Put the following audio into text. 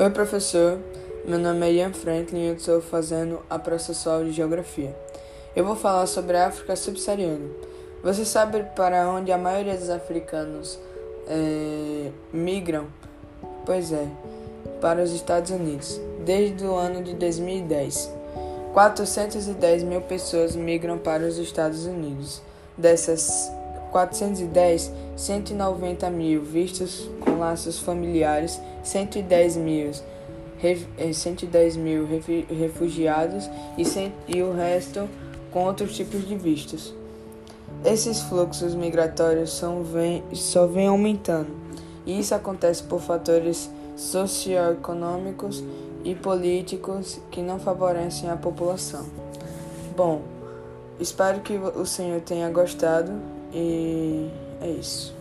Oi, professor. Meu nome é Ian Franklin e eu estou fazendo a processual de Geografia. Eu vou falar sobre a África subsaariana. Você sabe para onde a maioria dos africanos é, migram? Pois é, para os Estados Unidos. Desde o ano de 2010, 410 mil pessoas migram para os Estados Unidos. Dessas 410, 190 mil vistos com laços familiares, 110 mil, 110 eh, mil refugiados e, 100, e o resto com outros tipos de vistos. Esses fluxos migratórios são, vem, só vêm aumentando, e isso acontece por fatores socioeconômicos e políticos que não favorecem a população. Bom, espero que o senhor tenha gostado e é isso.